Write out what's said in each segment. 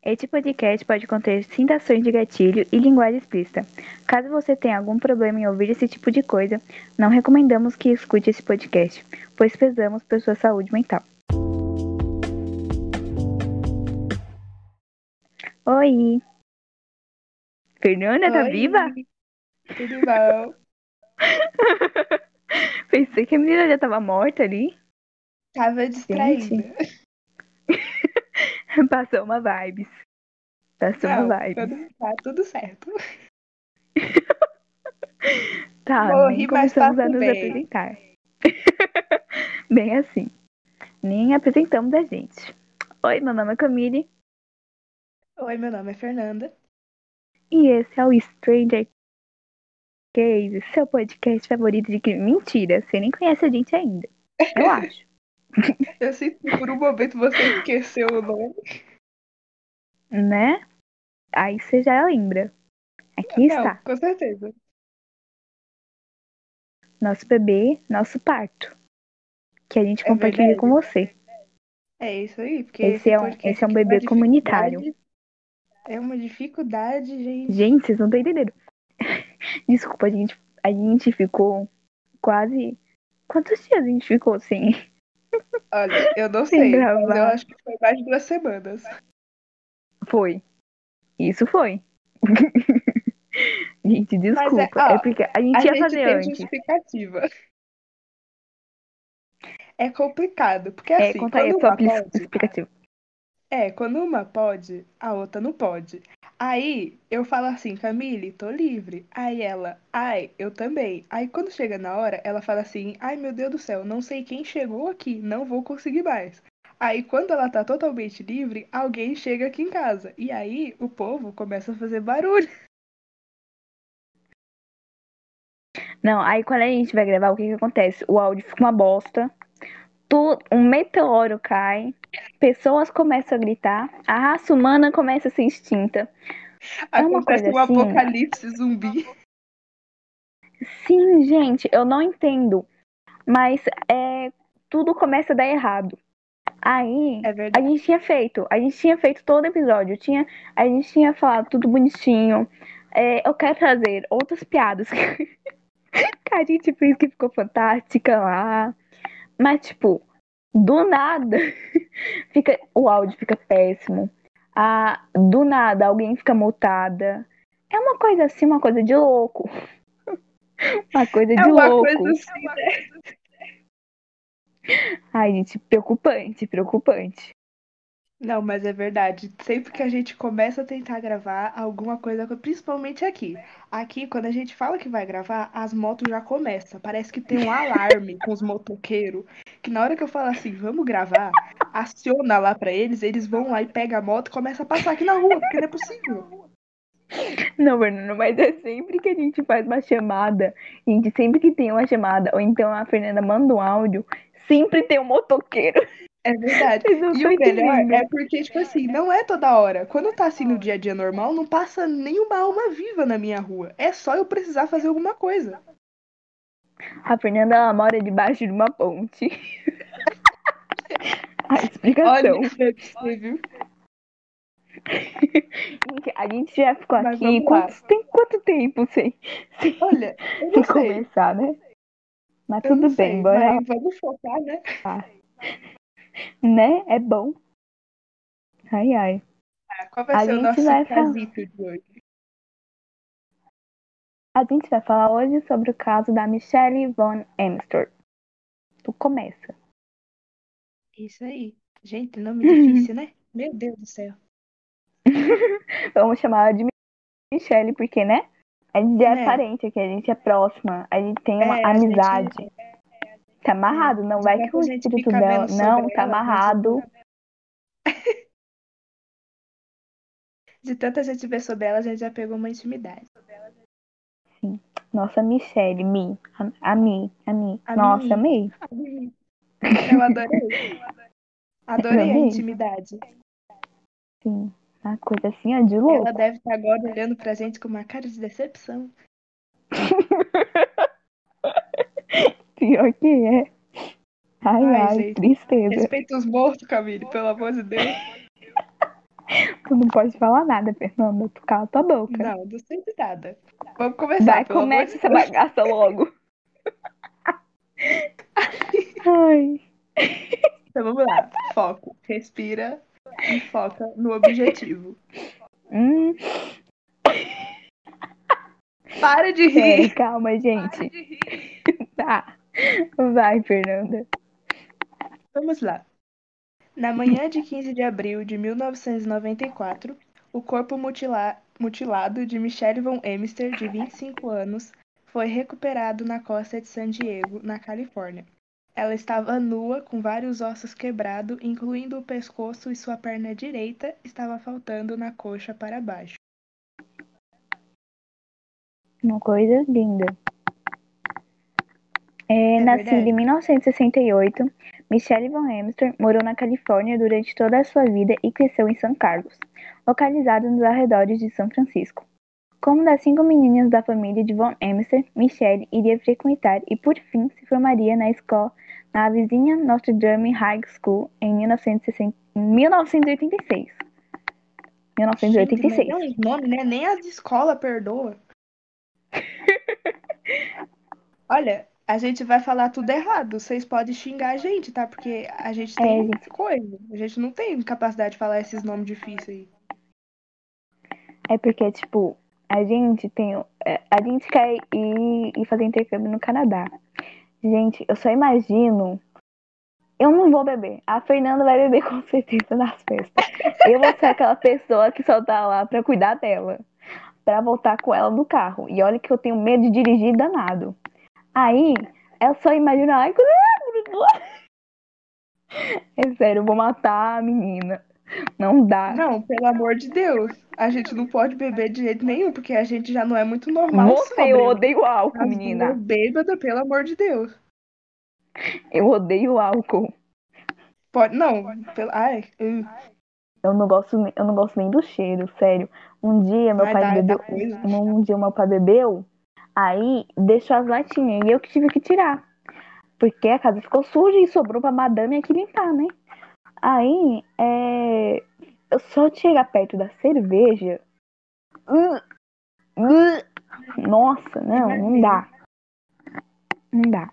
Este podcast pode conter citações de gatilho e linguagem explícita. Caso você tenha algum problema em ouvir esse tipo de coisa, não recomendamos que escute esse podcast, pois pesamos por sua saúde mental. Oi! Fernanda, tá Oi, viva? Tudo bom? Pensei que a menina já tava morta ali. Tava distraída. Passou uma vibes. Passou Não, uma vibes. tudo, tá tudo certo. Tá, Morri, nem mas começamos a nos bem. apresentar. bem assim. Nem apresentamos a gente. Oi, meu nome é Camille Oi, meu nome é Fernanda. e esse é o Stranger Case, seu podcast favorito de crime. Mentira, você nem conhece a gente ainda. Eu acho. Eu sinto que por um momento você esqueceu o nome. né? Aí você já lembra. Aqui Não, está, com certeza. nosso bebê, nosso parto. Que a gente É compartilha verdade. com você. É isso aí, porque Esse é um- esse é um aqui bebê comunitário. É uma dificuldade, gente. Gente, vocês não estão entendendo. Desculpa, a gente, a gente ficou quase. Quantos dias a gente ficou sem? Olha, eu não sei, mas eu acho que foi mais de duas semanas. Foi. Isso foi. gente, desculpa. ó, é porque a gente A ia gente fazer tem antes. justificativa. É complicado, porque É, assim, conta aí quando a sua uma pode. É, quando uma pode, a outra não pode. Aí eu falo assim, Camille, tô livre. Aí ela, ai, eu também. Aí quando chega na hora, ela fala assim, ai meu Deus do céu, não sei quem chegou aqui, não vou conseguir mais. Aí quando ela tá totalmente livre, alguém chega aqui em casa. E aí o povo começa a fazer barulho. Não, aí quando a gente vai gravar, o que que acontece? O áudio fica uma bosta. Tu, um meteoro cai. Pessoas começam a gritar. A raça humana começa a ser extinta. É uma coisa um assim. apocalipse zumbi. Sim, gente, eu não entendo. Mas é, tudo começa a dar errado. Aí, É a gente tinha feito, a gente tinha feito todo episódio, tinha, a gente tinha falado tudo bonitinho. É, eu quero trazer outras piadas que a gente fez que ficou fantástica lá. Mas, tipo, do nada, fica, o áudio fica péssimo. Ah, do nada, alguém fica multada. É uma coisa assim, uma coisa de louco. Uma coisa de É uma louco. coisa assim, né? Ai, gente, preocupante, preocupante. Não, mas é verdade. Sempre que a gente começa a tentar gravar alguma coisa, principalmente aqui. Aqui, quando a gente fala que vai gravar, as motos já começam. Parece que tem um alarme com os motoqueiros. Que na hora que eu falo assim, vamos gravar, aciona lá pra eles, eles vão lá e pegam a moto e começam a passar aqui na rua, porque não é possível. Não, Fernanda, mas é sempre que a gente faz uma chamada, gente, sempre que tem uma chamada, ou então a Fernanda manda um áudio, sempre tem um motoqueiro. É verdade. E o melhor entendendo. é porque, tipo assim, não é toda hora. Quando tá assim no dia a dia normal, não passa nenhuma alma viva na minha rua. É só eu precisar fazer alguma coisa. A Fernanda, ela mora debaixo de uma ponte. a explicação. Olha, possível. Gente, a gente já ficou Mas aqui quanto, tem quanto tempo sem, sem, Olha, sem começar, né? Mas Eu tudo sei, bem, bora vamos focar, né? Né? É bom. Ai, ai. Qual vai A ser o nosso vai falar- casito de hoje? A gente vai falar hoje sobre o caso da Michelle Von Amstor. Tu começa. Isso aí. Gente, nome difícil, né? Meu Deus do céu. Vamos chamar ela de Michelle, porque, né? A gente é Né? parente aqui, a gente é próxima, a gente tem uma É, a gente- amizade. Tá amarrado, não vai que o a gente espírito dela. Não, tá amarrado. De tanta gente ver sobre ela, a gente já pegou uma intimidade. Nossa, Michelle, Mi. A, a Mi, a Mi. A Nossa, Mi. amei. Eu adorei. Adorei a intimidade. Sim. Uma coisa assim, ó, de louco. Ela deve estar agora olhando pra gente com uma cara de decepção. Pior que é. Ai, Ai, ai, gente. tristeza. Respeita os mortos, Camille, pelo amor de Deus. Tu não pode falar nada, Fernanda. Tu cala tua boca. Não, não sei de nada. Vamos começar. Vai, começa essa Deus. bagaça logo. Ai. Então vamos lá. Foco. Respira e foca no objetivo. Hum, Para de rir. calma, Para gente. de rir. Tá. Vai, Fernanda. Vamos lá. Na manhã de 15 de abril de 1994, o corpo mutila- mutilado de Michelle Von Emister, de 25 anos, foi recuperado na costa de San Diego, na Califórnia. Ela estava nua, com vários ossos quebrados, incluindo o pescoço e sua perna direita estava faltando na coxa para baixo. Uma coisa linda. É, É nascida verdade. em 1968, Michelle Von Amster morou na Califórnia durante toda a sua vida e cresceu em São Carlos, localizado nos arredores de São Francisco. Como das cinco meninas da família de Von Amster, Michelle iria frequentar e, por fim, se formaria na escola na vizinha Notre Dame High School em 1960 em 1986. Gente, 1986. é nome, né? Nem as escolas perdoa. Olha, a gente vai falar tudo errado. Vocês podem xingar a gente, tá? Porque a gente tem É, gente. coisa. A gente não tem capacidade de falar esses nomes difíceis aí. É porque, tipo, a gente tem. é, A gente quer ir, ir fazer intercâmbio no Canadá. Gente, eu só imagino. Eu não vou beber. A Fernanda vai beber com certeza nas festas. Eu vou ser aquela pessoa que só tá lá pra cuidar dela. Pra voltar com ela no carro. E olha que eu tenho medo de dirigir danado. Aí, eu só imagino. Ai, é sério, eu vou matar a menina. Não dá. Não, pelo amor de Deus. A gente não pode beber de jeito nenhum, porque a gente já não é muito normal. Você, eu odeio álcool, As menina. bêbada, pelo amor de Deus. Eu odeio álcool. Pode, não. Pelo, ai, hum, Eu não gosto, eu não gosto nem do cheiro, sério. Um dia meu pai bebeu, dá coisa. um dia meu pai bebeu, aí deixou as latinhas e eu que tive que tirar. Porque a casa ficou suja e sobrou pra madame aqui limpar, né? Aí, é, eu só chegar perto da cerveja. nossa, não, não dá. Não dá.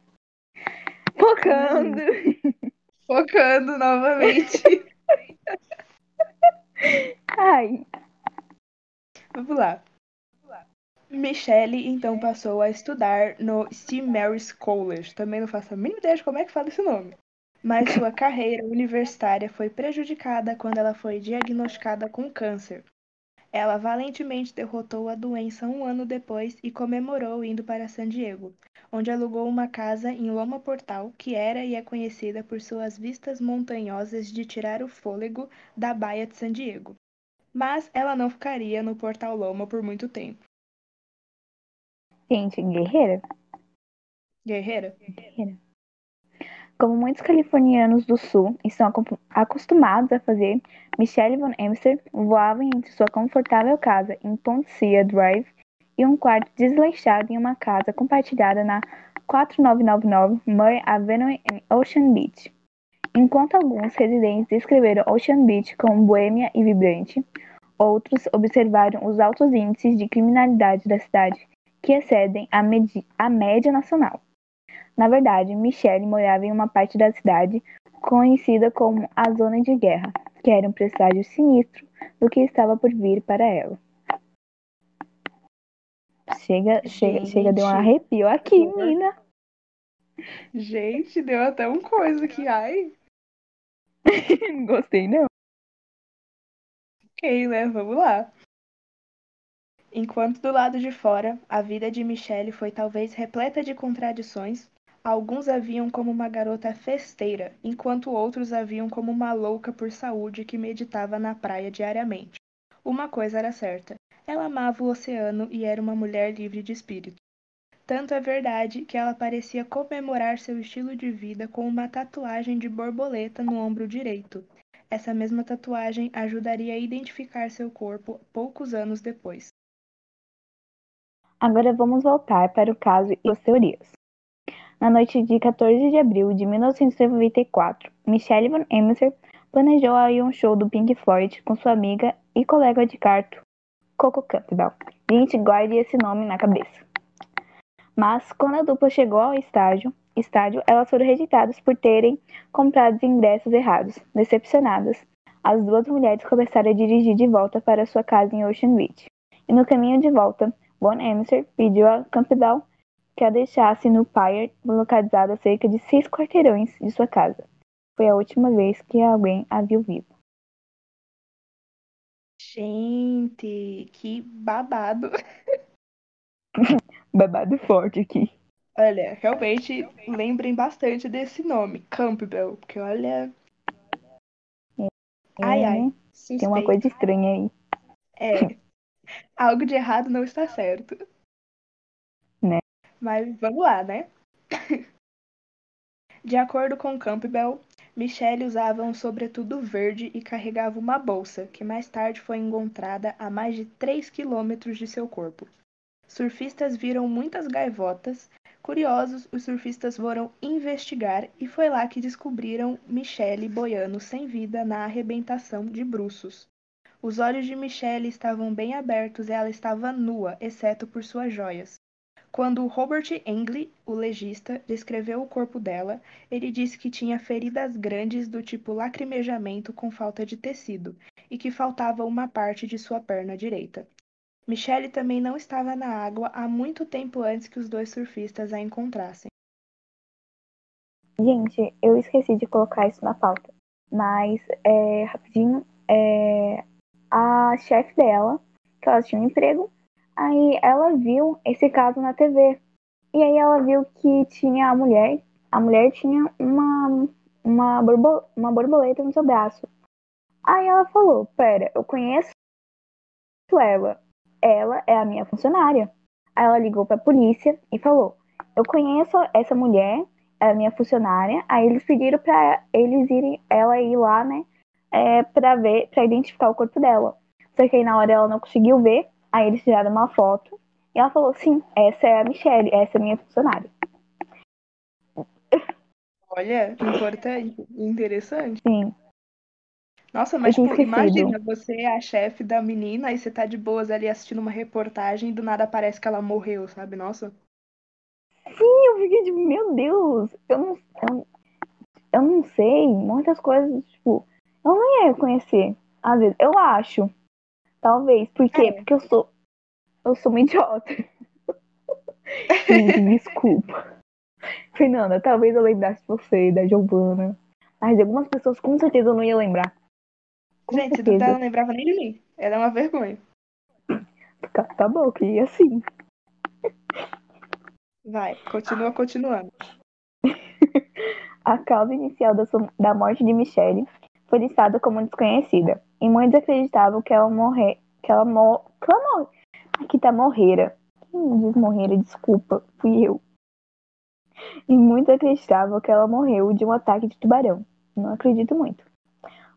Focando. focando novamente. Ai, Vamos lá. Michelle então passou a estudar no Steve Mary's College. Também não faço a mínima ideia de como é que fala esse nome. Mas sua carreira universitária foi prejudicada quando ela foi diagnosticada com câncer. Ela valentemente derrotou a doença um ano depois e comemorou indo para San Diego, onde alugou uma casa em Loma Portal, que era e é conhecida por suas vistas montanhosas de tirar o fôlego da baía de San Diego. Mas ela não ficaria no Portal Loma por muito tempo. Gente, guerreira. Guerreira? Como muitos californianos do sul estão acostumados a fazer, Michelle Von Amster voava entre sua confortável casa em Poncia Drive e um quarto desleixado em uma casa compartilhada na 4999 Murray Avenue em Ocean Beach. Enquanto alguns residentes descreveram Ocean Beach como boêmia e vibrante, outros observaram os altos índices de criminalidade da cidade, que excedem a, a média nacional. Na verdade, Michelle morava em uma parte da cidade conhecida como a Zona de Guerra, que era um presságio sinistro do que estava por vir para ela. Chega, chega, Gente. chega, deu um arrepio aqui, Horror. menina. Gente, deu até um coisa aqui. Ai, Não gostei, não. ok, né? Vamos lá. Enquanto do lado de fora, a vida de Michelle foi talvez repleta de contradições, alguns a viam como uma garota festeira, enquanto outros a viam como uma louca por saúde que meditava na praia diariamente. Uma coisa era certa: ela amava o oceano e era uma mulher livre de espírito. Tanto é verdade que ela parecia comemorar seu estilo de vida com uma tatuagem de borboleta no ombro direito. Essa mesma tatuagem ajudaria a identificar seu corpo poucos anos depois. Agora vamos voltar para o caso e as teorias. Na noite de 14 de abril de 1994, Michelle Van Amster planejou aí um show do Pink Floyd com sua amiga e colega de quarto, Coco Campbell. Gente, guarde esse nome na cabeça. Mas quando a dupla chegou ao estádio, estádio, elas foram rejeitadas por terem comprado ingressos errados. Decepcionadas, as duas mulheres começaram a dirigir de volta para sua casa em Ocean Beach. E no caminho de volta, Von pediu a Campbell que a deixasse no Pyre, localizado a cerca de seis quarteirões de sua casa. Foi a última vez que alguém a viu viva. Gente, que babado. babado forte aqui. Olha, realmente lembrem bastante desse nome, Campbell, porque olha. É, ai, ai. Suspeito. Tem uma coisa estranha aí. É. Algo de errado não está certo. Né? Mas vamos lá, né? De acordo com Campbell, Michelle usava um sobretudo verde e carregava uma bolsa, que mais tarde foi encontrada a mais de 3 quilômetros de seu corpo. Surfistas viram muitas gaivotas. Curiosos, os surfistas foram investigar e foi lá que descobriram Michelle boiando sem vida na arrebentação de bruços. Os olhos de Michelle estavam bem abertos e ela estava nua, exceto por suas joias. Quando Robert Engley, o legista, descreveu o corpo dela, ele disse que tinha feridas grandes do tipo lacrimejamento com falta de tecido e que faltava uma parte de sua perna direita. Michelle também não estava na água há muito tempo antes que os dois surfistas a encontrassem. Gente, eu esqueci de colocar isso na pauta, mas é, rapidinho, é, a chefe dela, que ela tinha um emprego, Aí ela viu esse caso na TV. E aí ela viu que tinha a mulher, a mulher tinha uma, uma, uma borboleta no seu braço. Aí ela falou: Pera, eu conheço ela. Ela é a minha funcionária. Aí ela ligou pra polícia e falou: Eu conheço essa mulher, é a minha funcionária. Aí eles pediram pra eles irem, ela ir lá, né? É, pra ver, pra identificar o corpo dela. Só que aí na hora ela não conseguiu ver. Aí eles tiraram uma foto e ela falou: sim, essa é a Michelle, essa é a minha funcionária. Olha, importante, interessante. Sim. Nossa, mas tipo, imagina, você é a chefe da menina e você tá de boas ali assistindo uma reportagem e do nada parece que ela morreu, sabe? Nossa. Sim, eu fiquei tipo, meu Deus, eu não, eu, eu não sei, muitas coisas, tipo, eu não ia reconhecer. Às vezes, eu acho. Talvez. Por quê? É. Porque eu sou. Eu sou uma idiota. Gente, desculpa. Fernanda, talvez eu lembrasse de você, da Giovana. Mas de algumas pessoas com certeza eu não ia lembrar. Com Gente, certeza. não lembrava nem de mim. Ela é uma vergonha. Tá, tá bom, que assim. Vai, continua continuando. A causa inicial da, da morte de Michelle foi listada como desconhecida, e muitos acreditavam que ela morrer, que ela, mor, que ela morre. Aqui tá morreira. Quem diz morreira? Desculpa, fui eu. E muitos acreditavam que ela morreu de um ataque de tubarão. Não acredito muito.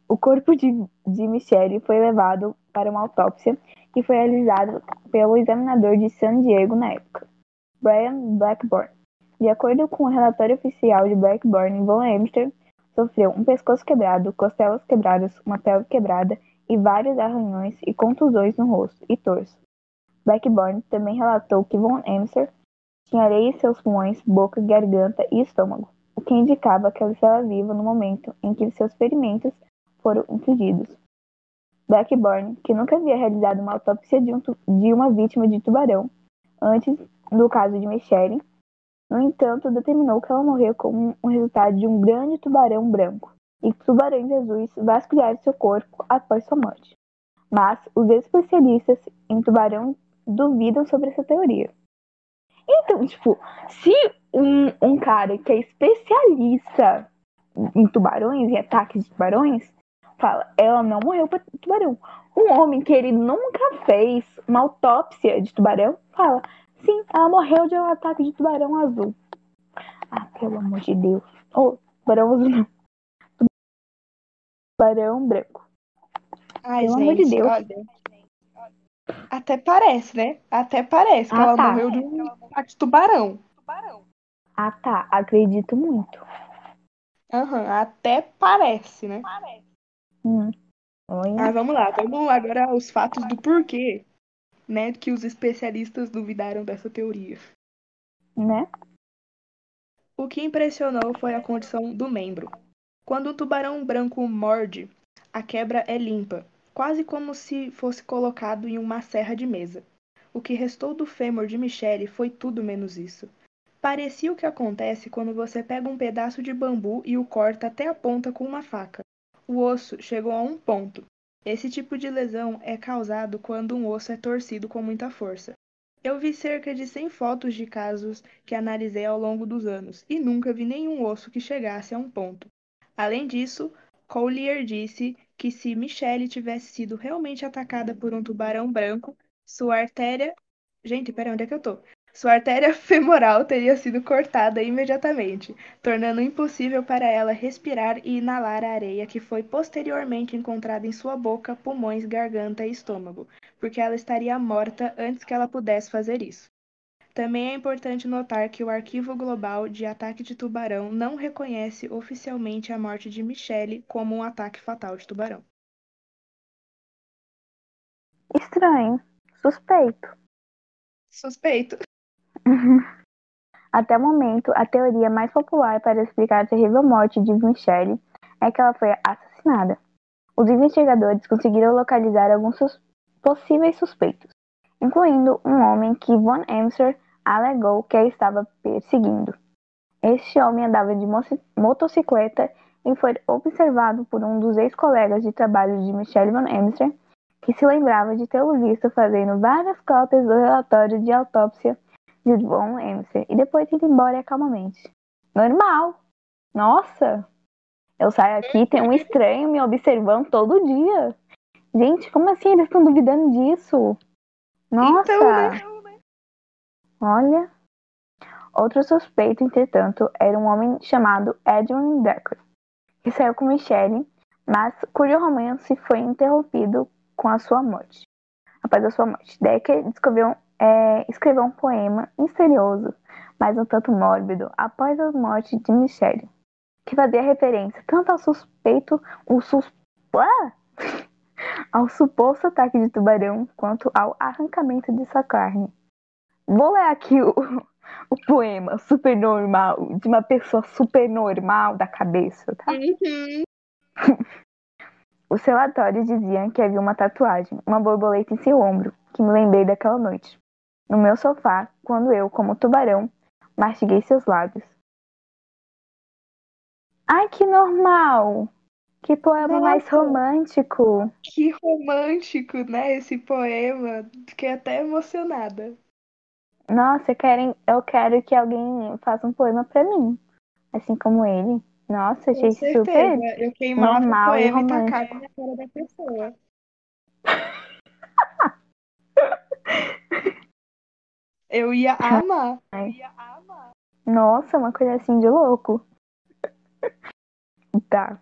O corpo de, de Michelle foi levado para uma autópsia que foi realizada pelo examinador de San Diego na época, Brian Blackburn. De acordo com o relatório oficial de Blackburn, Von Amster Sofreu um pescoço quebrado, costelas quebradas, uma pele quebrada e vários arranhões e contusões no rosto e torso. Blackburn também relatou que Von Emser tinha areia em seus pulmões, boca, garganta e estômago, o que indicava que ela estava viva no momento em que seus ferimentos foram infligidos. Blackburn, que nunca havia realizado uma autópsia de, um de uma vítima de tubarão, antes do caso de Michelle, no entanto, determinou que ela morreu como um resultado de um grande tubarão branco e tubarões azuis vasculharam seu corpo após sua morte. Mas os especialistas em tubarão duvidam sobre essa teoria. Então, tipo, se um, um cara que é especialista em tubarões, em ataques de tubarões, fala, ela não morreu por tubarão. Um homem que ele nunca fez uma autópsia de tubarão, fala, Sim, ela morreu de um ataque de tubarão azul. Ah, pelo amor de Deus. Oh, tubarão azul não. Tubarão branco. Ai, pelo gente, amor de Deus. Olha, até parece, né? Até parece que ah, ela tá. morreu de um ataque de tubarão. Ah, tá. Acredito muito. Aham, uhum, até parece, né? Parece. Hum. Ah, vamos lá, vamos agora aos fatos do porquê, né, que os especialistas duvidaram dessa teoria. Né? O que impressionou foi a condição do membro. Quando o tubarão branco morde, a quebra é limpa, quase como se fosse colocado em uma serra de mesa. O que restou do fêmur de Michele foi tudo menos isso. Parecia o que acontece quando você pega um pedaço de bambu e o corta até a ponta com uma faca. O osso chegou a um ponto. Esse tipo de lesão é causado quando um osso é torcido com muita força. Eu vi cerca de 100 fotos de casos que analisei ao longo dos anos e nunca vi nenhum osso que chegasse a um ponto. Além disso, Collier disse que se Michelle tivesse sido realmente atacada por um tubarão branco, sua artéria. Gente, pera, onde é que eu tô? Sua artéria femoral teria sido cortada imediatamente, tornando impossível para ela respirar e inalar a areia que foi posteriormente encontrada em sua boca, pulmões, garganta e estômago, porque ela estaria morta antes que ela pudesse fazer isso. Também é importante notar que o Arquivo Global de Ataque de Tubarão não reconhece oficialmente a morte de Michelle como um ataque fatal de tubarão. Estranho. Suspeito. Suspeito. Até o momento, a teoria mais popular para explicar a terrível morte de Michelle é que ela foi assassinada. Os investigadores conseguiram localizar alguns sus possíveis suspeitos, incluindo um homem que Von Emser alegou que a estava perseguindo. Este homem andava de motocicleta e foi observado por um dos ex-colegas de trabalho de Michelle Von Emser, que se lembrava de tê-lo visto fazendo várias cópias do relatório de autópsia de Von Emser e depois ir embora calmamente. Normal! Nossa! Eu saio aqui tem um estranho me observando todo dia. Gente, como assim eles estão duvidando disso? Nossa! Então, né? Olha. Outro suspeito, entretanto, era um homem chamado Edwin Decker, que saiu com Michelle, mas cujo romance foi interrompido com a sua morte. Após a sua morte, Decker descobriu, é, escreveu um poema misterioso, mas um tanto mórbido, após a morte de Michelle, que fazia referência tanto ao suspeito, o sus... Ah! ao suposto ataque de tubarão, quanto ao arrancamento de sua carne. Vou ler aqui o, o poema super normal, de uma pessoa super normal da cabeça, tá? Uhum. Os relatórios diziam que havia uma tatuagem, uma borboleta em seu ombro, que me lembrei daquela noite. No meu sofá, quando eu, como tubarão, mastiguei seus lábios. Ai, que normal! Que poema mais Nossa. romântico! Que romântico, né? Esse poema. Fiquei até emocionada. Nossa, querem, eu quero que alguém faça um poema pra mim. Assim como ele. Nossa, achei Com super. Eu queimava normal o e poema e romântico. tacava na cara da pessoa. Eu ia amar. Eu ia amar. Nossa, uma coisa assim de louco. Tá.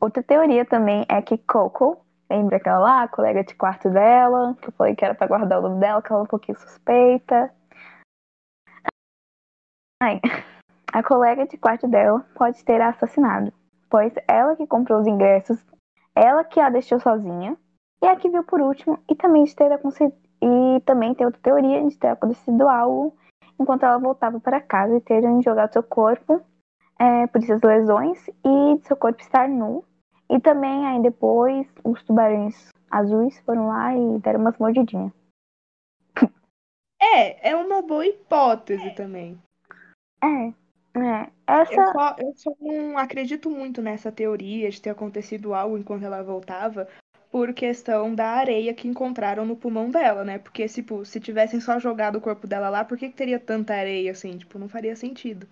Outra teoria também é que Coco, lembra aquela lá, a colega de quarto dela, que eu falei que era pra guardar o nome dela, que ela é um pouquinho suspeita. Ai, a colega de quarto dela pode ter a assassinado, pois ela que comprou os ingressos, ela que a deixou sozinha, e a que viu por último, e também de ter e também tem outra teoria de ter acontecido algo enquanto ela voltava para casa e terem jogado seu corpo é, por essas lesões e de seu corpo estar nu. E também aí depois os tubarões azuis foram lá e deram umas mordidinhas. É, é uma boa hipótese também. É, é. Eu Essa. só, eu só não acredito muito nessa teoria de ter acontecido algo enquanto ela voltava, por questão da areia que encontraram no pulmão dela, né? Porque, tipo, se tivessem só jogado o corpo dela lá, por que, que teria tanta areia assim? Tipo, não faria sentido.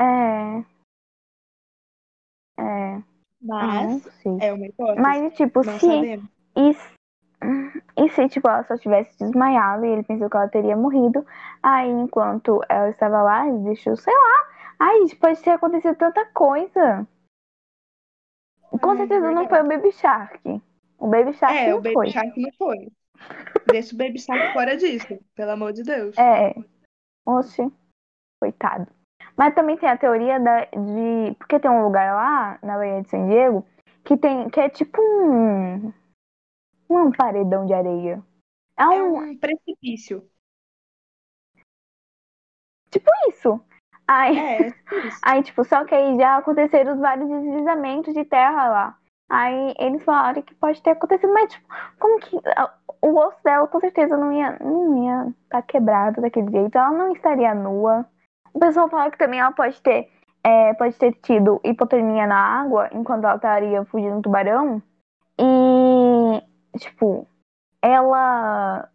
É. É. Ah, Mas sei. é uma hipótese. Mas, tipo, não se. sabemos. E, se- e se, tipo, ela só tivesse desmaiado e ele pensou que ela teria morrido, aí enquanto ela estava lá, ele deixou, sei lá. Ai, pode ter acontecido tanta coisa. Com certeza não foi o Baby Shark. O Baby Shark É, não o Baby foi. Shark não foi. Deixa o Baby Shark fora disso, pelo amor de Deus. É. Oxe, coitado. Mas também tem a teoria da, de. Porque tem um lugar lá, na Baía de San Diego, que tem. que é tipo um. um paredão de areia. É É um. um precipício. Tipo isso. Aí, É, é isso. aí, tipo, só que aí já aconteceram vários deslizamentos de terra lá. Aí eles falaram que pode ter acontecido, mas tipo, como que. O osso dela com certeza não ia não ia estar quebrado daquele jeito. Ela não estaria nua. O pessoal fala que também ela pode ter. é, pode ter tido hipotermia na água enquanto ela estaria fugindo do tubarão. E, tipo, ela.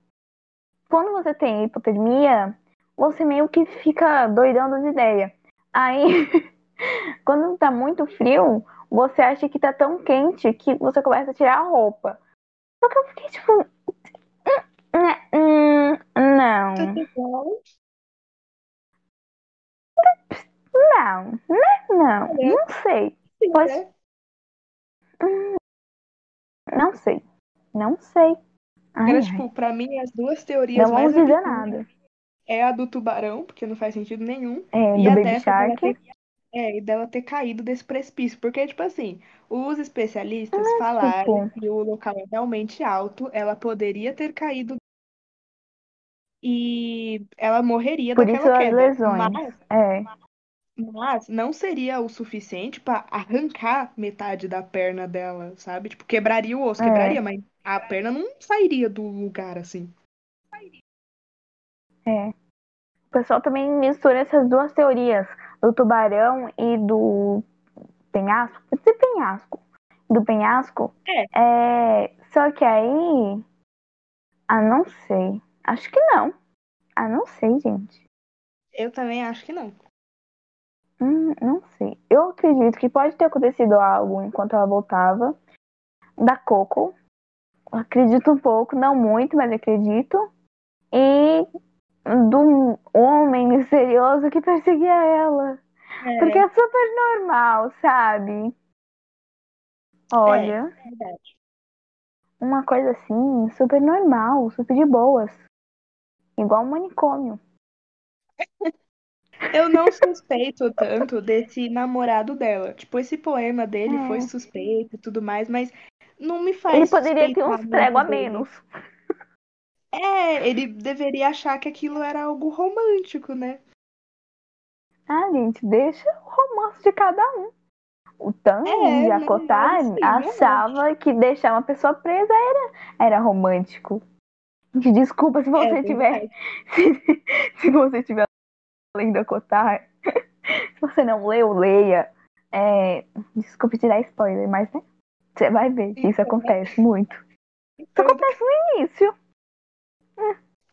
Quando você tem hipotermia, você meio que fica doidão das ideias. Aí, quando tá muito frio, você acha que tá tão quente que você começa a tirar a roupa. Só que eu fiquei tipo. "Hum, hum, Não, Tudo bom? não, né? Não, É. não sei. Pode- né? Não sei. Não sei. Ai, Era, tipo, pra mim, as duas teorias Não mais vamos dizer nada. é a do tubarão, porque não faz sentido nenhum, É, e do a Baby dessa dela Shark. É, e dela ter caído desse precipício. Porque, tipo assim, os especialistas Mas, falaram que o local é realmente alto, ela poderia ter caído e ela morreria Por daquela isso as queda. lesões. Mas, É. mas não seria o suficiente pra arrancar metade da perna dela, sabe? Tipo, quebraria o osso, É. quebraria, mas a perna não sairia do lugar assim. É. O pessoal também mistura essas duas teorias, do tubarão e do penhasco. Pode ser penhasco. Do penhasco. É. Só que aí. Ah, não sei. Acho que não. Ah, não sei, gente. Eu também acho que não. Hum, não sei. Eu acredito que pode ter acontecido algo enquanto ela voltava. Da Coco. Acredito um pouco, não muito, mas acredito. E do homem misterioso que perseguia ela. É, Porque é super normal, sabe? Olha, verdade. uma coisa assim, super normal, super de boas. Igual um manicômio. Eu não suspeito tanto desse namorado dela. Tipo, esse poema dele É. foi suspeito e tudo mais, mas não me faz Ele poderia ter uns prego a dele. É, ele deveria achar que aquilo era algo romântico, né? Ah, gente, deixa o romance de cada um. O Tan É, e a não, Kotar sim, achava que deixar uma pessoa presa era, era romântico. Desculpa se você É tiver. Se, se você tiver lendo a Kotar. Se você não leu, leia. É, desculpe te dar spoiler, mas né? Você vai ver que isso acontece muito. Isso Então, acontece no início.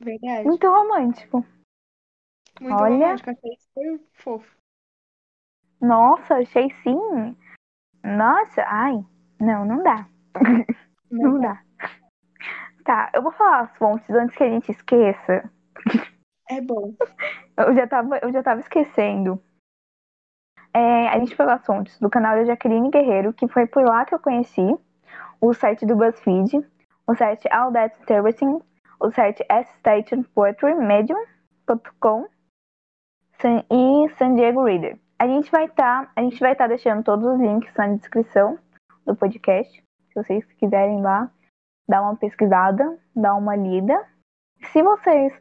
Verdade. Muito romântico. Muito olha. romântico. Achei super fofo. Nossa, achei sim. Nossa, ai. Não, não dá. Não dá. Tá, eu vou falar as fontes antes que a gente esqueça. É bom. Eu já tava, eu já tava esquecendo. É, a gente pegou as fontes do canal da Jaqueline Guerreiro, que foi por lá que eu conheci. O site do BuzzFeed, o site All That's Interesting, o site sstationpoetrymedium.com San- e San Diego Reader. A gente vai estar, a gente vai estar deixando todos os links na descrição do podcast, se vocês quiserem lá dar uma pesquisada, dar uma lida. Se vocês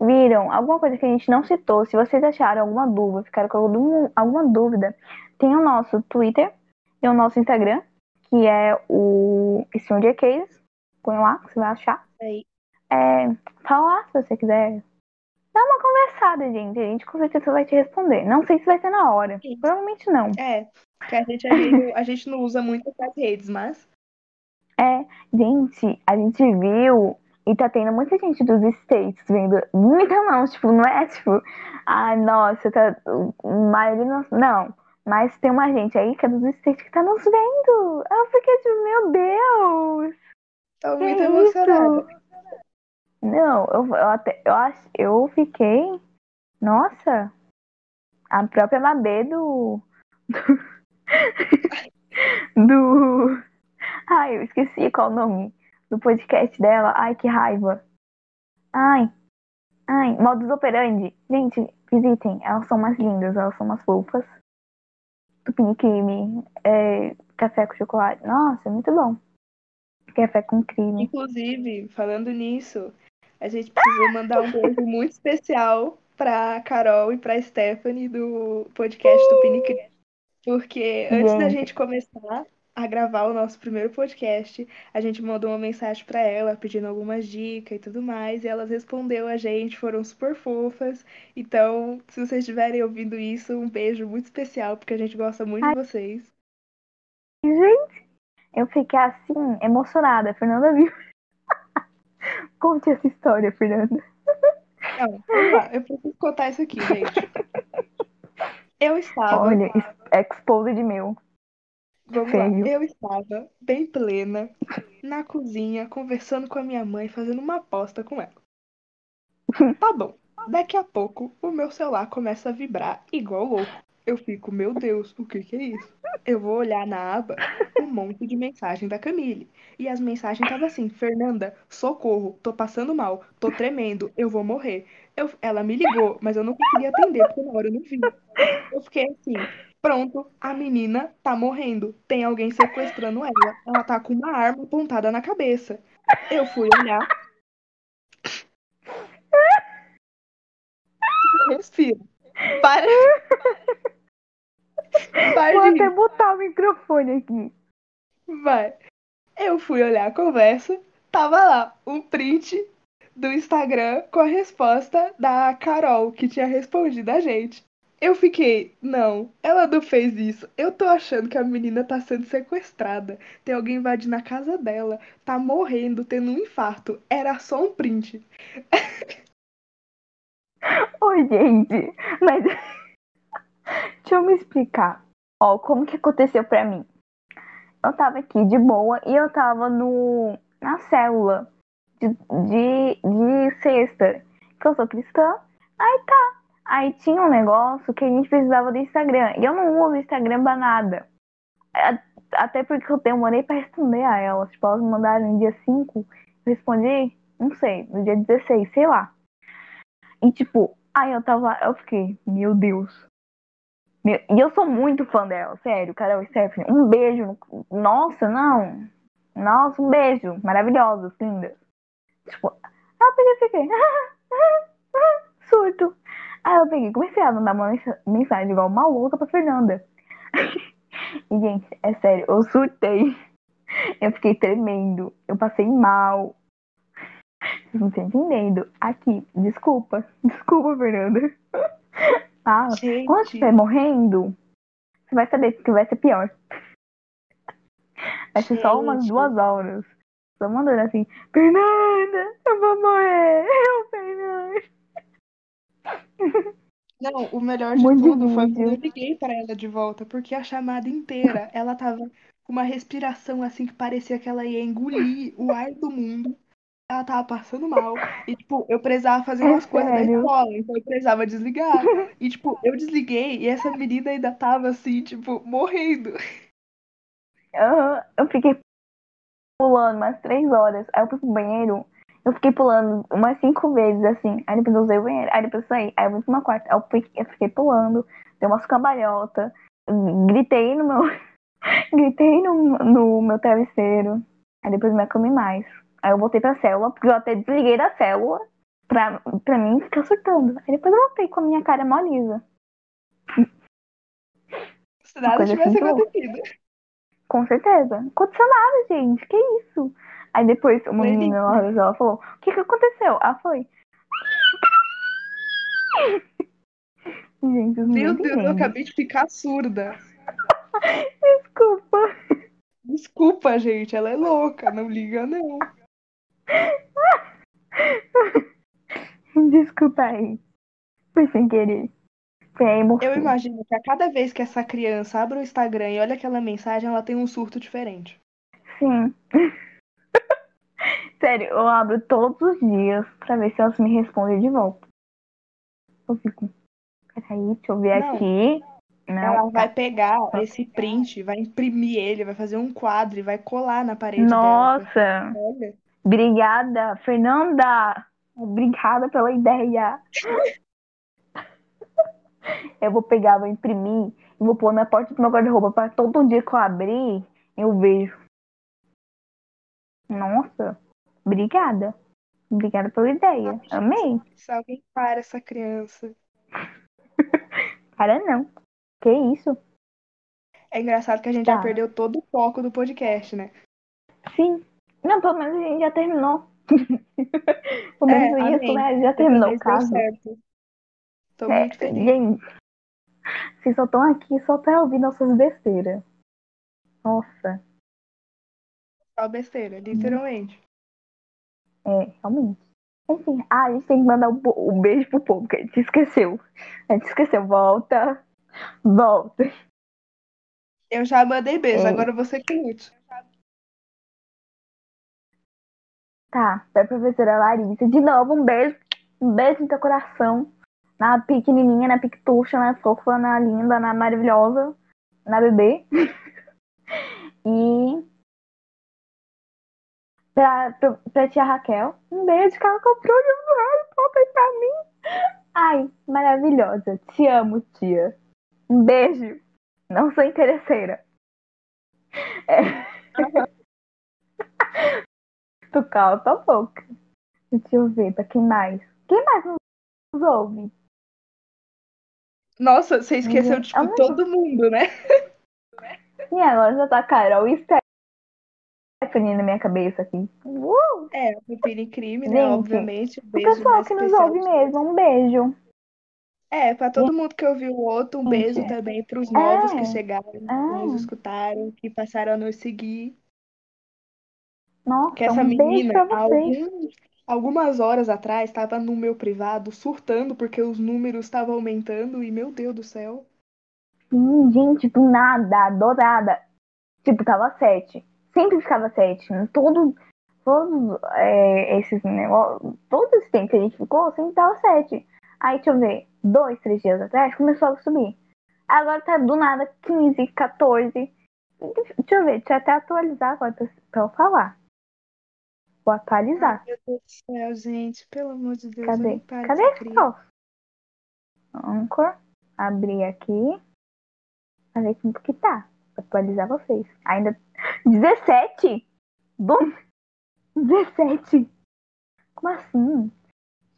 viram alguma coisa que a gente não citou, se vocês acharam alguma dúvida, ficaram com algum- alguma dúvida, tem o nosso Twitter e o nosso Instagram, que é o Stranger Case. Põe lá, que você vai achar. Aí. É, fala lá se você quiser. Dá uma conversada, gente. A gente com certeza vai te responder. Não sei se vai ser na hora. Sim. Provavelmente não. É, que a gente, a gente, a gente não usa muito essas redes, mas É, gente, a gente viu e tá tendo muita gente dos States vendo. Muita não, tipo, não é tipo, ah, nossa, tá. Maioria não. Não. Mas tem uma gente aí que é dos States que tá nos vendo. Eu fiquei tipo, meu Deus! tô Que muito isso? emocionada. Não, eu, eu até. Eu, eu fiquei. Nossa! A própria Mabê do. Do. Ai, eu esqueci qual o nome do podcast dela. Ai, que raiva. Ai. Ai, modus operandi. Gente, visitem. Elas são umas lindas, elas são umas fofas. Tupiniquimi. É, café com chocolate. Nossa, é muito bom. Café com creme. Inclusive, falando nisso, a gente precisa mandar um beijo muito especial pra Carol e pra Stephanie do podcast do Pinicri. Porque antes da Gente. começar a gravar o nosso primeiro podcast, a gente mandou uma mensagem pra ela pedindo algumas dicas e tudo mais, e elas respondeu a gente, foram super fofas. Então, se vocês estiverem ouvindo isso, um beijo muito especial, porque a gente gosta muito de vocês. Gente, eu fiquei assim, emocionada. A Fernanda viu. Conte essa história, Fernanda. Não, eu preciso contar isso aqui, gente. Eu estava. Olha, exposed meu. Vamos Feio. lá. Eu estava bem plena na cozinha, conversando com a minha mãe, fazendo uma aposta com ela. Tá bom. Daqui a pouco, o meu celular começa a vibrar igual louco. Eu fico, meu Deus, o que que é isso? Eu vou olhar na aba um monte de mensagem da Camille. E as mensagens estavam assim: Fernanda, socorro, tô passando mal, tô tremendo, eu vou morrer. Eu, ela me ligou, mas eu não consegui atender porque na hora eu não vi. Eu fiquei assim: pronto, a menina tá morrendo. Tem alguém sequestrando ela. Ela tá com uma arma apontada na cabeça. Eu fui olhar. Respira. Para. Para Vou até botar o microfone aqui. Vai. Eu fui olhar a conversa, tava lá um print do Instagram com a resposta da Carol, que tinha respondido a gente. Eu fiquei, não, ela não fez isso. Eu tô achando que a menina tá sendo sequestrada. Tem alguém invadindo a casa dela, tá morrendo, tendo um infarto. Era só um print. Oi, gente. Mas. Deixa eu me explicar. Ó, como que aconteceu pra mim? Eu tava aqui de boa e eu tava no. na célula de, de, de sexta. Que eu sou cristã. Aí tá. Aí tinha um negócio que a gente precisava do Instagram. E eu não uso Instagram pra nada. Até porque eu demorei pra responder a elas. Tipo, elas me mandaram no dia 5. Eu respondi, não sei, no dia 16, sei lá. E tipo, aí eu tava, eu fiquei, meu Deus. E eu sou muito fã dela, sério, Carol e Stephanie. Um beijo. no- Nossa, não. Nossa, um beijo. Maravilhosas, lindas. Tipo, aí eu peguei e fiquei. Surto. Aí eu peguei, comecei a mandar uma mensa- mensagem igual uma louca pra Fernanda. e, gente, é sério, eu surtei. Eu fiquei tremendo. Eu passei mal. Vocês não estão entendendo. Aqui, desculpa. Desculpa, Fernanda. Ah, Gente, quando estiver morrendo, você vai saber que vai ser pior. Vai ser só umas duas horas. Só mandando assim, Fernanda, eu vou morrer. Eu, Fernanda. Não, o melhor de Muito tudo foi quando eu liguei pra ela de volta, porque a chamada inteira ela tava com uma respiração assim que parecia que ela ia engolir o ar do mundo. Ela tava passando mal. E, tipo, eu precisava fazer É umas coisas da sério? escola, então eu precisava desligar. E, tipo, eu desliguei e essa menina ainda tava assim, tipo, morrendo. Aham, Eu fiquei pulando umas três horas. Aí eu fui pro banheiro. Eu fiquei pulando umas cinco vezes, assim. Aí depois eu usei o banheiro. Aí depois eu saí. Aí eu fui pro meu quarto. Aí eu fiquei, eu fiquei pulando. Dei umas cambalhotas. Gritei no meu. Gritei no, no meu travesseiro. Aí depois me acalmei mais. Aí eu voltei pra célula, porque eu até desliguei da célula pra, pra mim ficar surtando. Aí depois eu voltei com a minha cara mó lisa. Se nada tivesse assim, acontecido. Com certeza. Não aconteceu nada, gente. Que isso? Aí depois uma Foi menina lá sala falou: O que que aconteceu? Ela foi. Gente, Meu Deus, eu acabei de ficar surda. Desculpa. Desculpa, gente, ela é louca, não liga não. Desculpa aí. Foi sem querer. Eu imagino que a cada vez que essa criança abre o Instagram e olha aquela mensagem, ela tem um surto diferente. Sim. Sério, eu abro todos os dias pra ver se elas me respondem de volta. Eu fico. Peraí, deixa eu ver Não. aqui. Não, Ela tá. vai pegar esse print, vai imprimir ele, vai fazer um quadro e vai colar na parede dela. Nossa! Olha, Obrigada, Fernanda! Obrigada pela ideia! Eu vou pegar, vou imprimir Vou pôr na porta do meu guarda-roupa para todo dia que eu abrir, eu vejo. Nossa, obrigada. Obrigada pela ideia. Amei. Se alguém para essa criança. Para não. Que isso? É engraçado que a gente Tá. já perdeu todo o foco do podcast, né? Sim. Não, pelo menos a gente já terminou. pelo É, menos isso, amém. né? Já terminou o caso. certo. Tô É, muito feliz. gente, vocês só estão aqui só pra ouvir nossas besteiras. Nossa, Só besteira, literalmente. é, realmente. Enfim, ah, a gente tem que mandar um, um beijo pro povo, que a gente esqueceu. A gente esqueceu. Volta. Volta. Eu já mandei beijo, É. agora você que lute. Tá, pra professora Larissa. De novo, um beijo. Um beijo no teu coração. Na pequenininha, na pictuxa, na fofa, na linda, na maravilhosa. Na bebê. e... Pra, pra, pra tia Raquel. Um beijo que ela comprou do Harry Potter pra mim. Ai, maravilhosa. Te amo, tia. Um beijo. Não sou interesseira. É. tu cala tua boca. Deixa eu ver, pra quem mais? Quem mais nos ouve? Nossa, você esqueceu, Ninguém- tipo, não- todo mundo, né? E agora já tá Carol e Stephanie na minha cabeça aqui. Uh! É, o em Crime, né? Gente, Obviamente. Um O beijo pessoal mais que nos ouve mesmo, um beijo. É, pra todo mundo que ouviu o outro, um Gente. beijo também pros novos É. que chegaram, que nos escutaram, que passaram a nos seguir. Nossa, Que essa um menina, pra há vocês. algum- algumas horas atrás, estava no meu privado surtando porque os números estavam aumentando e, meu Deus do céu. Sim, gente, do nada, do nada. Tipo, tava sete. Sempre ficava sete. Em todo, todos é, esses negócios, todo esse tempo que a gente ficou, sempre tava sete. Aí, deixa eu ver, dois, três dias atrás, começou a subir. Agora tá do nada 15, 14. Deixa eu ver, deixa eu até atualizar agora pra, pra eu falar. Vou atualizar. Meu Deus do céu, gente, pelo amor de Deus, Cadê? Cadê criança. troço? Anchor. Abrir aqui. Pra ver como que tá. Pra atualizar vocês. Ainda. 17? Do... 17? Como assim?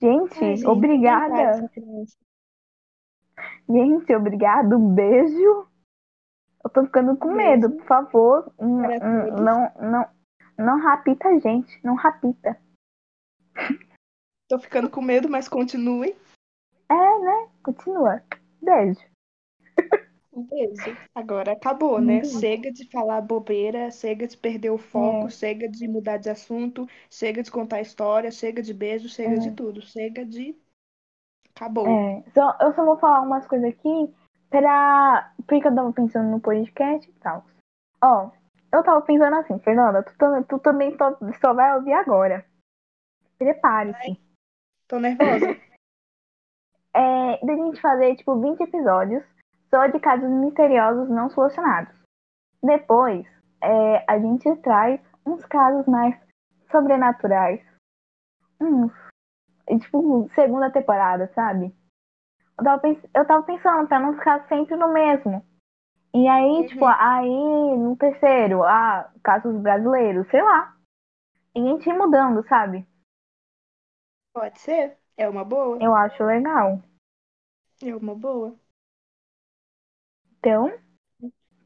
Gente, Ai, gente, obrigada. Gente, obrigada. Um beijo. Eu tô ficando com medo, por favor. Para todos. Não, não, não rapita a gente. Não rapita. Tô ficando com medo, mas continuem. É, né? Continua. Beijo. Um beijo. Agora acabou, né? beijo. Chega de falar bobeira, chega de perder o foco, chega de mudar de assunto, chega de contar história, chega de beijo, chega É. de tudo, chega de. Acabou. É, só, eu só vou falar umas coisas aqui pra. Porque eu tava pensando no podcast e tal. Ó, eu tava pensando assim, Fernanda, tu, tam- tu também só, só vai ouvir agora. Prepare-se. Tô nervosa. É, da gente fazer, tipo, 20 episódios só de casos misteriosos não solucionados. Depois, é, a gente traz uns casos mais sobrenaturais. Uns. Tipo, segunda temporada, sabe? Eu tava, pens- eu tava pensando pra não ficar sempre no mesmo. E aí, Uhum. tipo, aí no terceiro, ah, casos brasileiros, sei lá. E a gente ir mudando, sabe? Pode ser. É uma boa. Eu acho legal. É uma boa. Então,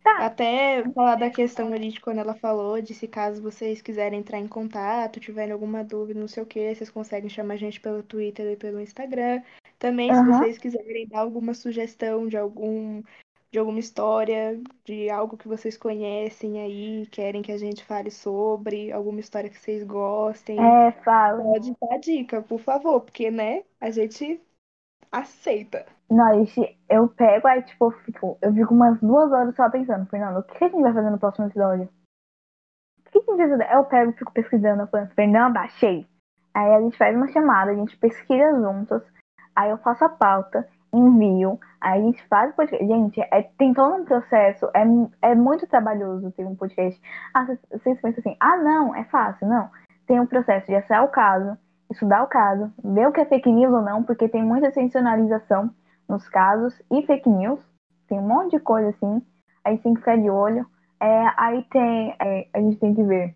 tá. Até falar da questão ali de quando ela falou de se caso vocês quiserem entrar em contato, tiverem alguma dúvida, não sei o que, vocês conseguem chamar a gente pelo Twitter e pelo Instagram. Também, se Aham. vocês quiserem dar alguma sugestão de algum de alguma história, de algo que vocês conhecem aí, querem que a gente fale sobre, alguma história que vocês gostem, É, fala. pode dar dica, por favor, porque, né, a gente aceita. Não, gente, eu pego, aí, tipo, eu fico, eu fico umas duas horas só pensando, Fernando, o que a gente vai fazer no próximo episódio? O que a gente vai fazer? Eu pego e fico pesquisando, eu falo, Fernanda, achei. Aí a gente faz uma chamada, a gente pesquisa juntas, aí eu faço a pauta, envio, aí a gente faz o podcast. Gente, é, tem todo um processo, é, é muito trabalhoso ter um podcast. Ah, vocês- pensam assim, ah, não, é fácil, não. Tem um processo de achar o caso, estudar o caso, ver o que é fake news ou não, porque tem muita sensacionalização nos casos e fake news. tem um monte de coisa assim. A gente tem que ficar de olho. É, aí tem. É, a gente tem que ver.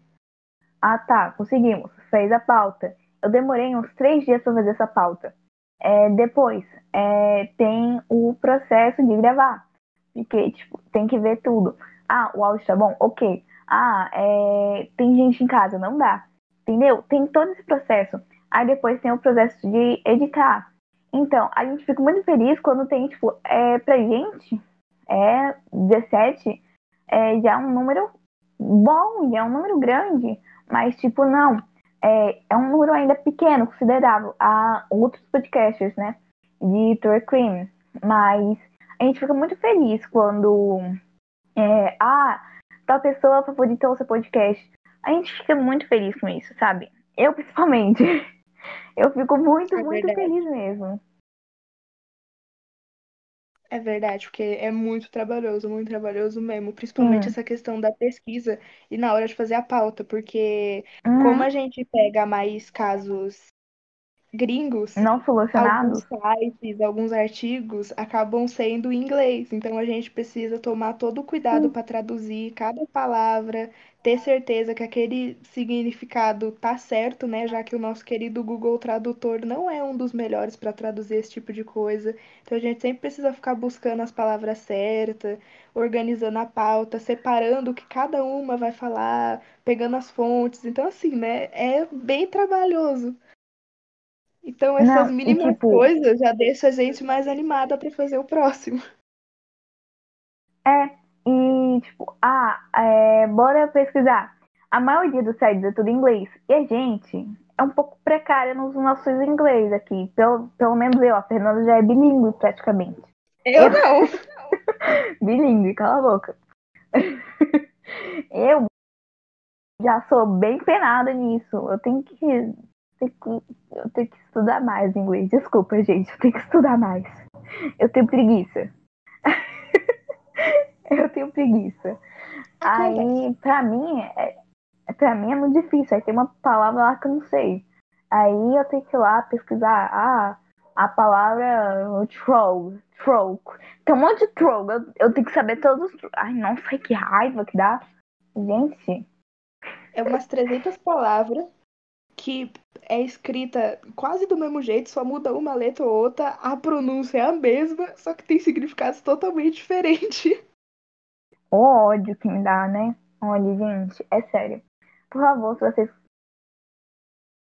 Ah, tá, conseguimos. Fez a pauta. Eu demorei uns três dias para fazer essa pauta. É, depois, é, tem o processo de gravar. Porque, tipo, tem que ver tudo. Ah, o áudio tá bom? Ok. Ah, é, tem gente em casa, não dá. Entendeu? Tem todo esse processo. Aí depois tem o processo de editar. Então, a gente fica muito feliz quando tem, tipo, é, pra gente, é 17, é já um número bom, já é um número grande. Mas, tipo, não. É, é um número ainda pequeno, considerável, a outros podcasters, né? De Tour Cream. Mas a gente fica muito feliz quando. É, ah, tal pessoa favoritou o seu podcast. A gente fica muito feliz com isso, sabe? Eu, principalmente. Eu fico muito, É muito feliz mesmo. É verdade, porque é muito trabalhoso, muito trabalhoso mesmo, principalmente Sim. essa questão da pesquisa e na hora de fazer a pauta, porque Uhum. como a gente pega mais casos gringos, Não alguns solucionados? sites, alguns artigos acabam sendo em inglês, então a gente precisa tomar todo o cuidado para traduzir cada palavra, ter certeza que aquele significado tá certo, né? Já que o nosso querido Google Tradutor não é um dos melhores para traduzir esse tipo de coisa. Então a gente sempre precisa ficar buscando as palavras certas, organizando a pauta, separando o que cada uma vai falar, pegando as fontes. Então, assim, né? É bem trabalhoso. Então, essas Não, mínimas tipo, coisas já deixam a gente mais animada para fazer o próximo. É, e tipo, ah, é, bora pesquisar. A maioria dos sites é tudo em inglês. E a gente é um pouco precária nos nossos inglês aqui. Pelo, pelo menos eu, a Fernanda já é bilíngue praticamente. Eu não. Bilíngue, cala a boca. eu já sou bem penada nisso. Eu tenho que, tenho que- eu tenho que estudar mais inglês. Desculpa, gente, eu tenho que estudar mais. Eu tenho preguiça. eu tenho preguiça. Aí, pra mim, é, pra mim é muito difícil. Aí tem uma palavra lá que eu não sei. Aí eu tenho que ir lá pesquisar. Ah, a palavra troll. Troll. Tem um monte de troll. Eu, eu tenho que saber todos os. Ai, nossa, que raiva que dá. Gente. É umas 300 palavras que é escrita quase do mesmo jeito, só muda uma letra ou outra, a pronúncia é a mesma, só que tem significados totalmente diferentes. O ódio que me dá, né? Olha, gente, é sério. Por favor, se vocês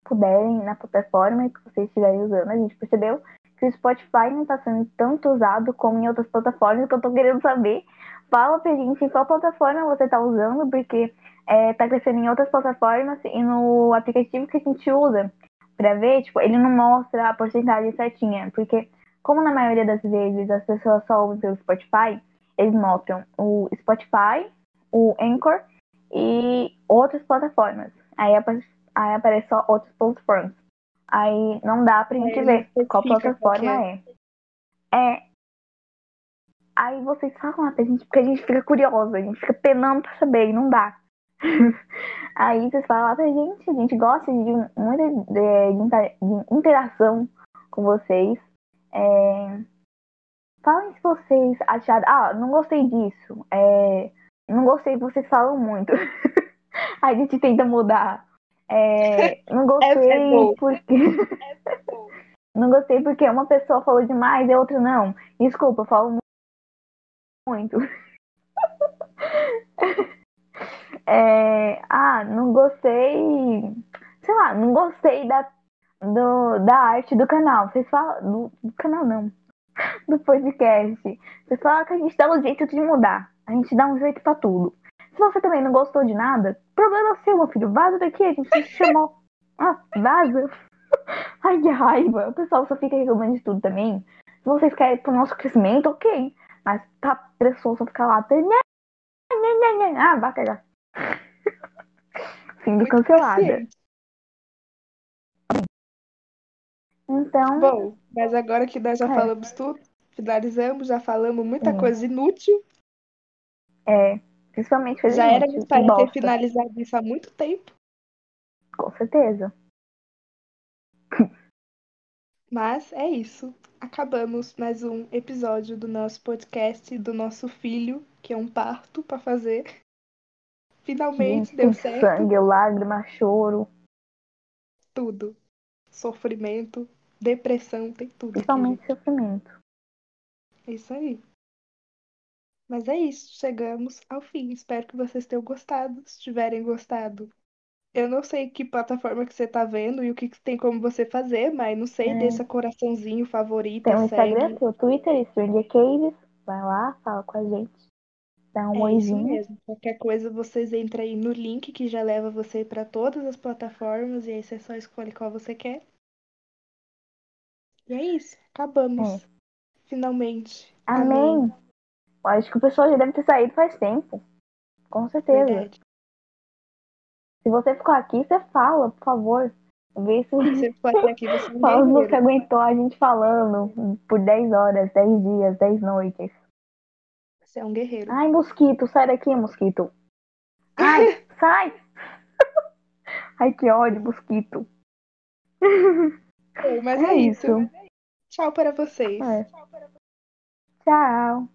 puderem, na plataforma que vocês estiverem usando, a gente percebeu que o Spotify não está sendo tanto usado como em outras plataformas, que eu tô querendo saber. Fala pra gente em qual plataforma você tá usando, porque é, tá crescendo em outras plataformas e no aplicativo que a gente usa pra ver, tipo, ele não mostra a porcentagem certinha, porque como na maioria das vezes as pessoas só ouvem pelo Spotify, eles mostram o Spotify, o Anchor e outras plataformas. Aí, apa- aí aparece só outras plataformas. Aí não dá pra gente Aí ver qual plataforma que é. É. Aí vocês falam pra gente, porque a gente fica curiosa, a gente fica penando pra saber e não dá. Aí vocês falam pra gente, a gente gosta de muita de, de inter- de interação com vocês. É, Falem se vocês acharam. Ah, não gostei disso. É, Não gostei, vocês falam muito. Aí a gente tenta mudar. É, Não é gostei boa. porque. Não gostei porque uma pessoa falou demais e a outra não. Desculpa, eu falo muito. É, ah, não gostei. Sei lá, não gostei da, do, da arte do canal. Vocês falam. Do, do canal não. Do podcast. Vocês falam que a gente dá um jeito de mudar. A gente dá um jeito pra tudo. Se você também não gostou de nada, problema seu, meu filho. Vaza daqui, a gente te chamou. Ah, vaza. Ai, que raiva. O pessoal só fica reclamando de tudo também. Se vocês querem pro nosso crescimento, ok. Mas tá pessoa só ficar lá. "Né, né, né, né". Ah, vai cagar. Sendo cancelada. paciente. Então, Bom, mas agora que nós já É. falamos tudo, finalizamos, já falamos muita Sim. coisa inútil. é. Principalmente Já era inútil para ter finalizado isso há muito tempo. Com certeza. Mas é isso. acabamos mais um episódio do nosso podcast, do nosso filho, que é um parto para fazer. Finalmente Gente, deu certo. sangue, lágrima, choro. Tudo. Sofrimento, depressão, tem tudo. Principalmente sofrimento. gente. É isso aí. Mas é isso, chegamos ao fim. Espero que vocês tenham gostado. Se tiverem gostado, eu não sei que plataforma que você tá vendo e o que que tem como você fazer, mas não sei, É. deixa coraçãozinho favorito, Tem o segue. Instagram, tem o Twitter, Stranger Caves. Vai lá, fala com a gente. Dá um É isso oizinho. mesmo. Qualquer coisa, vocês entram aí no link que já leva você para todas as plataformas e aí você só escolhe qual você quer. E é isso. Acabamos. Finalmente. Amém. Acho que o pessoal já deve ter saído faz tempo. Com certeza. Verdade. Se você ficou aqui, você fala, por favor. Vê se Você até aqui, você é fala se você aguentou a gente falando por 10 horas, 10 dias, 10 noites. Você é um guerreiro. Ai, mosquito, sai daqui, mosquito. Ai, sai! Ai, que ódio, mosquito. Mas é é isso. isso. Tchau para vocês. É. Tchau.